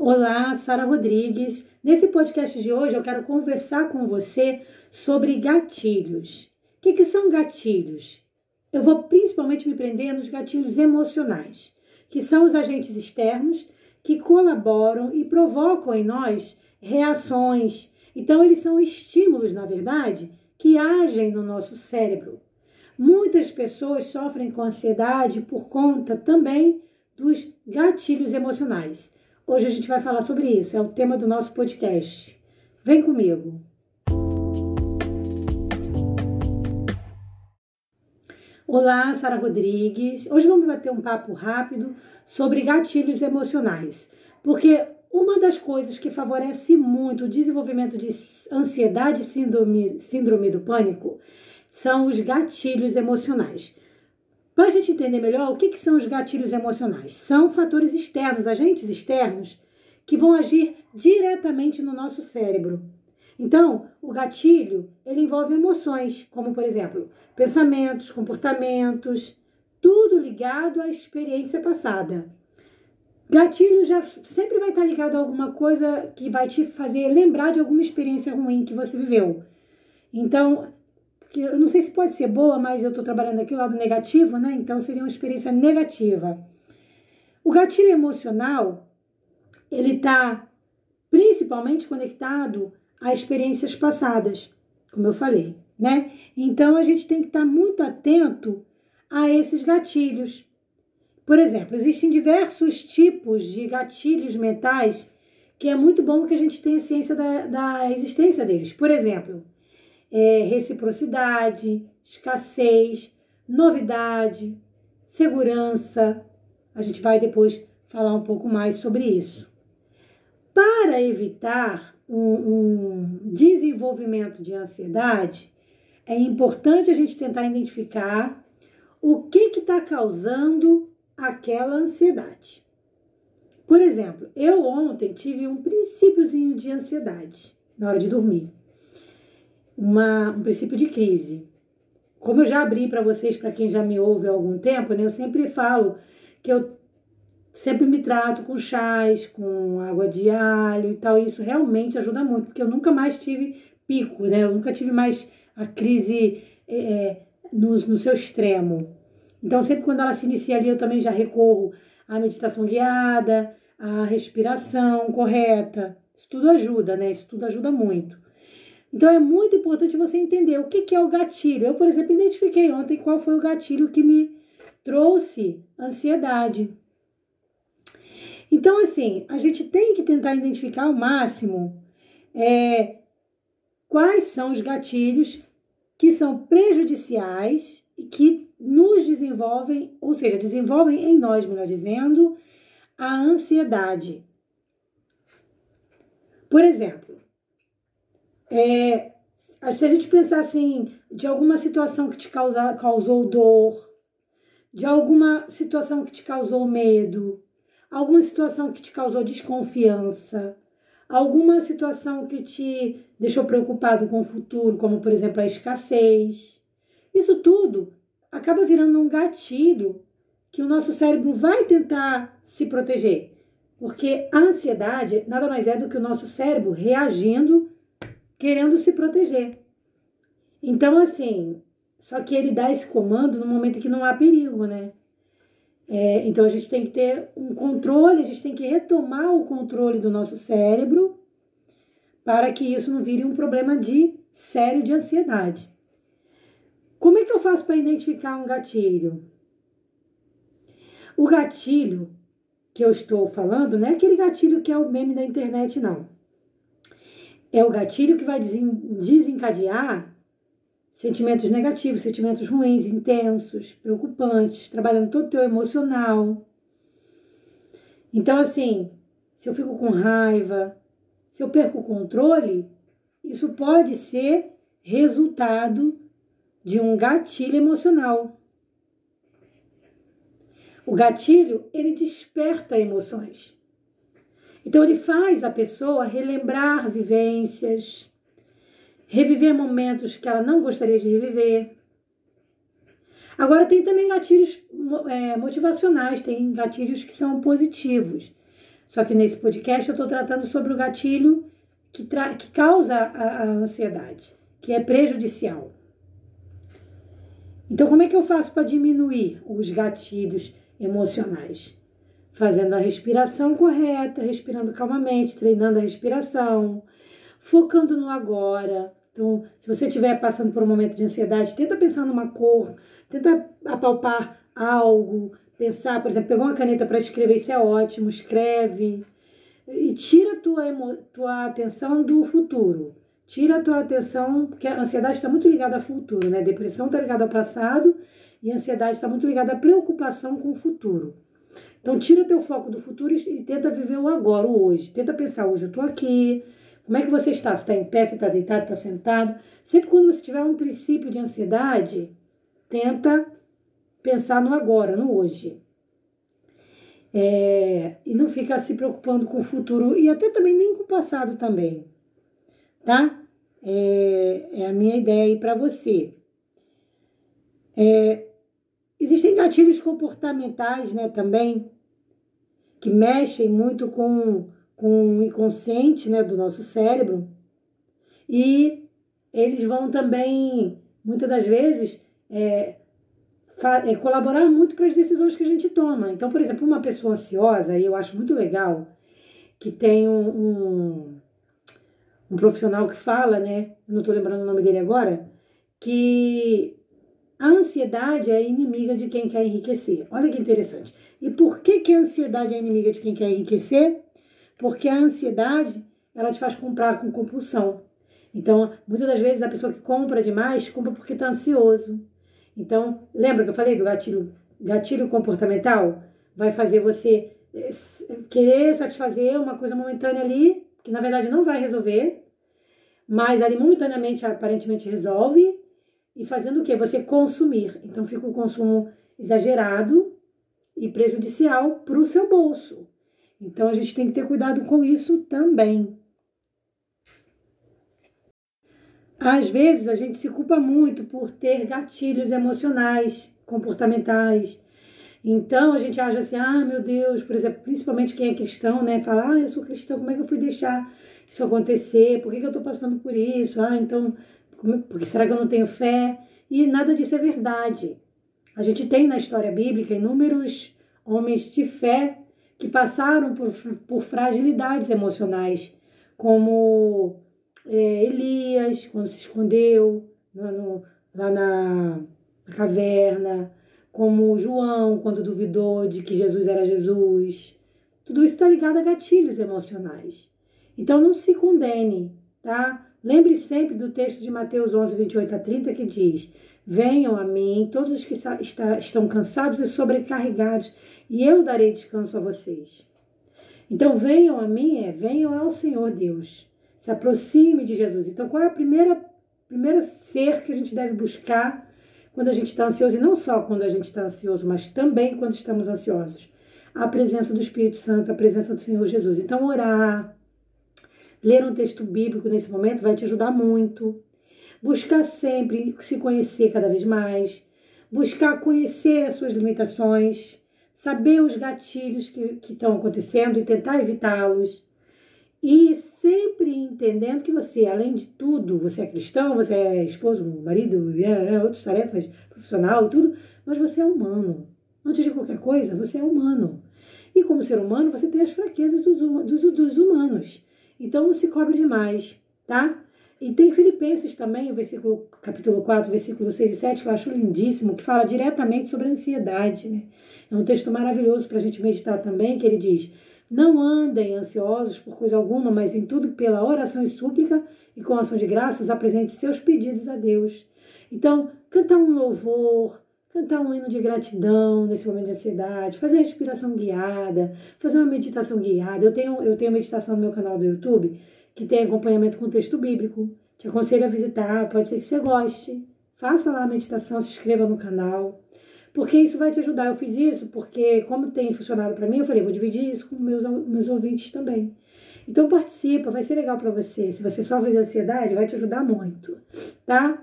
Olá, Sara Rodrigues. Nesse podcast de hoje eu quero conversar com você sobre gatilhos. O que, que são gatilhos? Eu vou principalmente me prender nos gatilhos emocionais, que são os agentes externos que colaboram e provocam em nós reações. Então, eles são estímulos, na verdade, que agem no nosso cérebro. Muitas pessoas sofrem com ansiedade por conta também dos gatilhos emocionais. Hoje a gente vai falar sobre isso, é o tema do nosso podcast. Vem comigo. Olá, Sara Rodrigues. Hoje vamos bater um papo rápido sobre gatilhos emocionais, porque uma das coisas que favorece muito o desenvolvimento de ansiedade e síndrome, síndrome do pânico são os gatilhos emocionais. Para a gente entender melhor, o que, que são os gatilhos emocionais? São fatores externos, agentes externos, que vão agir diretamente no nosso cérebro. Então, o gatilho, ele envolve emoções, como por exemplo, pensamentos, comportamentos, tudo ligado à experiência passada. Gatilho já sempre vai estar ligado a alguma coisa que vai te fazer lembrar de alguma experiência ruim que você viveu. Então, que eu não sei se pode ser boa, mas eu estou trabalhando aqui o lado negativo, né? Então seria uma experiência negativa. O gatilho emocional, ele está principalmente conectado a experiências passadas, como eu falei, né? Então a gente tem que estar tá muito atento a esses gatilhos. Por exemplo, existem diversos tipos de gatilhos mentais que é muito bom que a gente tenha ciência da, da existência deles. Por exemplo, é, reciprocidade, escassez, novidade, segurança. A gente vai depois falar um pouco mais sobre isso. Para evitar um, um desenvolvimento de ansiedade, é importante a gente tentar identificar o que está causando aquela ansiedade. Por exemplo, eu ontem tive um princípiozinho de ansiedade na hora de dormir uma, um princípio de crise. Como eu já abri para vocês, para quem já me ouve há algum tempo, né, eu sempre falo que eu sempre me trato com chás, com água de alho e tal. E isso realmente ajuda muito, porque eu nunca mais tive pico, né? Eu nunca tive mais a crise é, é no, no seu extremo. Então, sempre quando ela se inicia ali, eu também já recorro à meditação guiada, à respiração correta. Isso tudo ajuda, né? Isso tudo ajuda muito. Então é muito importante você entender o que, é o gatilho. Eu, por exemplo, identifiquei ontem qual foi o gatilho que me trouxe ansiedade. Então, assim, a gente tem que tentar identificar ao máximo é, quais são os gatilhos que são prejudiciais e que nos desenvolvem, ou seja, desenvolvem em nós, melhor dizendo, a ansiedade. Por exemplo, é, se a gente pensar assim, de alguma situação que te causa, causou dor, de alguma situação que te causou medo, alguma situação que te causou desconfiança, alguma situação que te deixou preocupado com o futuro, como por exemplo a escassez. Isso tudo acaba virando um gatilho que o nosso cérebro vai tentar se proteger. Porque a ansiedade nada mais é do que o nosso cérebro reagindo querendo se proteger. Então, assim, só que ele dá esse comando no momento que não há perigo, né? É, então a gente tem que ter um controle, a gente tem que retomar o controle do nosso cérebro para que isso não vire um problema de sério de ansiedade. Como é que eu faço para identificar um gatilho? O gatilho que eu estou falando não é aquele gatilho que é o meme da internet, não é o gatilho que vai desencadear sentimentos negativos, sentimentos ruins, intensos, preocupantes, trabalhando todo o teu emocional. Então, assim, se eu fico com raiva, se eu perco o controle, isso pode ser resultado de um gatilho emocional. O gatilho, ele desperta emoções. Então, ele faz a pessoa relembrar vivências, reviver momentos que ela não gostaria de reviver. Agora, tem também gatilhos é, motivacionais, tem gatilhos que são positivos. Só que nesse podcast eu estou tratando sobre o gatilho que, que causa a, a ansiedade, que é prejudicial. Então, como é que eu faço para diminuir os gatilhos emocionais? Fazendo a respiração correta, respirando calmamente, treinando a respiração, focando no agora. Então, se você estiver passando por um momento de ansiedade, tenta pensar numa cor, tenta apalpar algo, pensar, por exemplo, pegou uma caneta para escrever, isso é ótimo, escreve. E tira a tua, tua atenção do futuro. Tira a tua atenção, porque a ansiedade está muito ligada ao futuro, né? A depressão está ligada ao passado e a ansiedade está muito ligada à preocupação com o futuro. Então, tira teu foco do futuro e tenta viver o agora, o hoje. Tenta pensar, hoje eu estou aqui, como é que você está? Você está em pé, você está deitado, está sentado? Sempre quando você tiver um princípio de ansiedade, tenta pensar no agora, no hoje. É, e não fica se preocupando com o futuro e até também nem com o passado também, tá? É, é a minha ideia aí para você. É, existem gatilhos comportamentais, né, também, que mexem muito com, com o inconsciente, né, do nosso cérebro e eles vão também, muitas das vezes, é, é, colaborar muito para as decisões que a gente toma. Então, por exemplo, uma pessoa ansiosa, e eu acho muito legal que tem um, um, um profissional que fala, né? Não estou lembrando o nome dele agora, que a ansiedade é inimiga de quem quer enriquecer. Olha que interessante. E por que, que a ansiedade é inimiga de quem quer enriquecer? Porque a ansiedade ela te faz comprar com compulsão. Então, muitas das vezes a pessoa que compra demais compra porque está ansioso. Então, lembra que eu falei do gatilho, gatilho comportamental? Vai fazer você eh, querer satisfazer uma coisa momentânea ali, que na verdade não vai resolver, mas ali momentaneamente aparentemente resolve, e fazendo o quê? Você consumir. Então fica o um consumo exagerado e prejudicial para o seu bolso. Então a gente tem que ter cuidado com isso também. Às vezes a gente se culpa muito por ter gatilhos emocionais, comportamentais. Então a gente acha assim, ah, meu Deus, por exemplo, principalmente quem é cristão, né? Fala, ah, eu sou cristão, como é que eu fui deixar isso acontecer? Por que, que eu tô passando por isso? Ah, então, porque será que eu não tenho fé? E nada disso é verdade. A gente tem na história bíblica inúmeros homens de fé que passaram por, por fragilidades emocionais, como é, Elias, quando se escondeu lá, no, lá na, na caverna, como João, quando duvidou de que Jesus era Jesus. Tudo isso está ligado a gatilhos emocionais. Então não se condene, tá? Lembre sempre do texto de Mateus 11, 28 a 30, que diz: Venham a mim todos os que está, estão cansados e sobrecarregados, e eu darei descanso a vocês. Então venham a mim, é venham ao Senhor Deus se aproxime de Jesus. Então, qual é a primeira, primeira ser que a gente deve buscar quando a gente está ansioso? E não só quando a gente está ansioso, mas também quando estamos ansiosos. A presença do Espírito Santo, a presença do Senhor Jesus. Então, orar, ler um texto bíblico nesse momento vai te ajudar muito. Buscar sempre se conhecer cada vez mais. Buscar conhecer as suas limitações. Saber os gatilhos que, que estão acontecendo e tentar evitá-los. E sempre entendendo que você, além de tudo, você é cristão, você é esposo, marido, é, outras tarefas, profissional, tudo, mas você é humano. Antes de qualquer coisa, você é humano. E como ser humano, você tem as fraquezas dos, dos, dos humanos. Então não se cobre demais, tá? E tem Filipenses também, o versículo, capítulo 4, versículo 6 e 7, que eu acho lindíssimo, que fala diretamente sobre a ansiedade. Né? É um texto maravilhoso para a gente meditar também, que ele diz: não andem ansiosos por coisa alguma, mas em tudo pela oração e súplica e com ação de graças apresente seus pedidos a Deus. Então, cantar um louvor, cantar um hino de gratidão nesse momento de ansiedade, fazer respiração guiada, fazer uma meditação guiada. Eu tenho, eu tenho meditação no meu canal do YouTube que tem acompanhamento com texto bíblico. Te aconselho a visitar, pode ser que você goste. Faça lá a meditação, se inscreva no canal porque isso vai te ajudar. Eu fiz isso porque, como tem funcionado para mim, eu falei, vou dividir isso com meus, meus ouvintes também. Então participa, vai ser legal para você. Se você sofre de ansiedade, vai te ajudar muito, tá?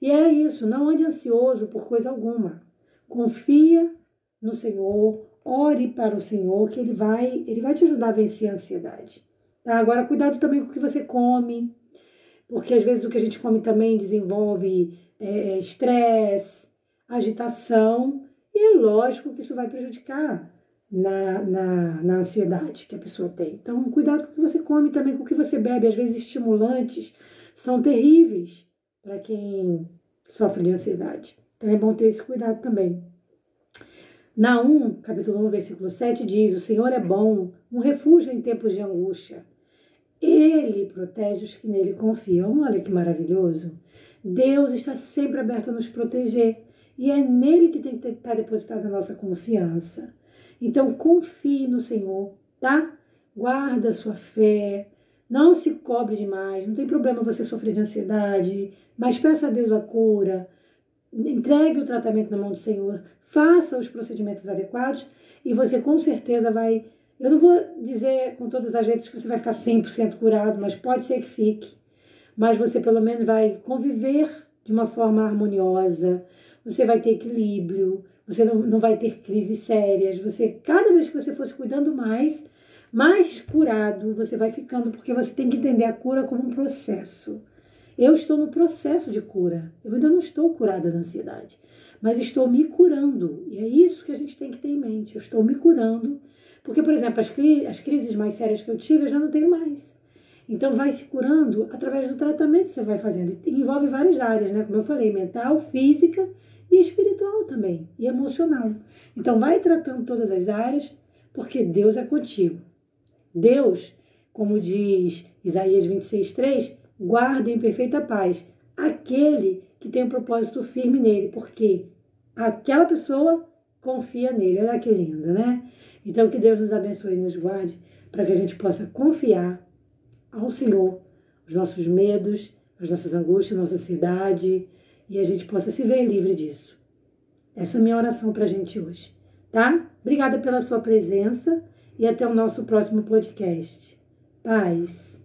E é isso, não ande ansioso por coisa alguma. Confia no Senhor, ore para o Senhor que ele vai, ele vai te ajudar a vencer a ansiedade. Tá? Agora, cuidado também com o que você come, porque às vezes o que a gente come também desenvolve é, estresse, é, agitação, e é lógico que isso vai prejudicar na, na, na ansiedade que a pessoa tem. Então, cuidado com o que você come também, com o que você bebe. Às vezes, estimulantes são terríveis para quem sofre de ansiedade. Então, é bom ter esse cuidado também. Naum, capítulo 1, versículo 7 diz: O Senhor é bom, um refúgio em tempos de angústia. Ele protege os que nele confiam. Olha que maravilhoso. Deus está sempre aberto a nos proteger. E é nele que tem que estar depositada a nossa confiança. Então, confie no Senhor, tá? Guarda a sua fé. Não se cobre demais. Não tem problema você sofrer de ansiedade. Mas peça a Deus a cura. Entregue o tratamento na mão do Senhor. Faça os procedimentos adequados. E você com certeza vai eu não vou dizer com todas as letras que você vai ficar 100% curado, mas pode ser que fique. Mas você pelo menos vai conviver de uma forma harmoniosa, você vai ter equilíbrio, você não, não vai ter crises sérias. Você, cada vez que você for se cuidando mais, mais curado você vai ficando, porque você tem que entender a cura como um processo. Eu estou no processo de cura. Eu ainda não estou curada da ansiedade, mas estou me curando. E é isso que a gente tem que ter em mente. Eu estou me curando porque, por exemplo, as, cri as crises mais sérias que eu tive, eu já não tenho mais. Então, vai se curando através do tratamento que você vai fazendo. E envolve várias áreas, né? Como eu falei, mental, física e espiritual também, e emocional. Então, vai tratando todas as áreas, porque Deus é contigo. Deus, como diz Isaías 26,3, guarda em perfeita paz aquele que tem um propósito firme nele, porque aquela pessoa confia nele. Olha que lindo, né? Então, que Deus nos abençoe e nos guarde para que a gente possa confiar ao Senhor os nossos medos, as nossas angústias, nossa ansiedade e a gente possa se ver livre disso. Essa é a minha oração para a gente hoje, tá? Obrigada pela sua presença e até o nosso próximo podcast. Paz.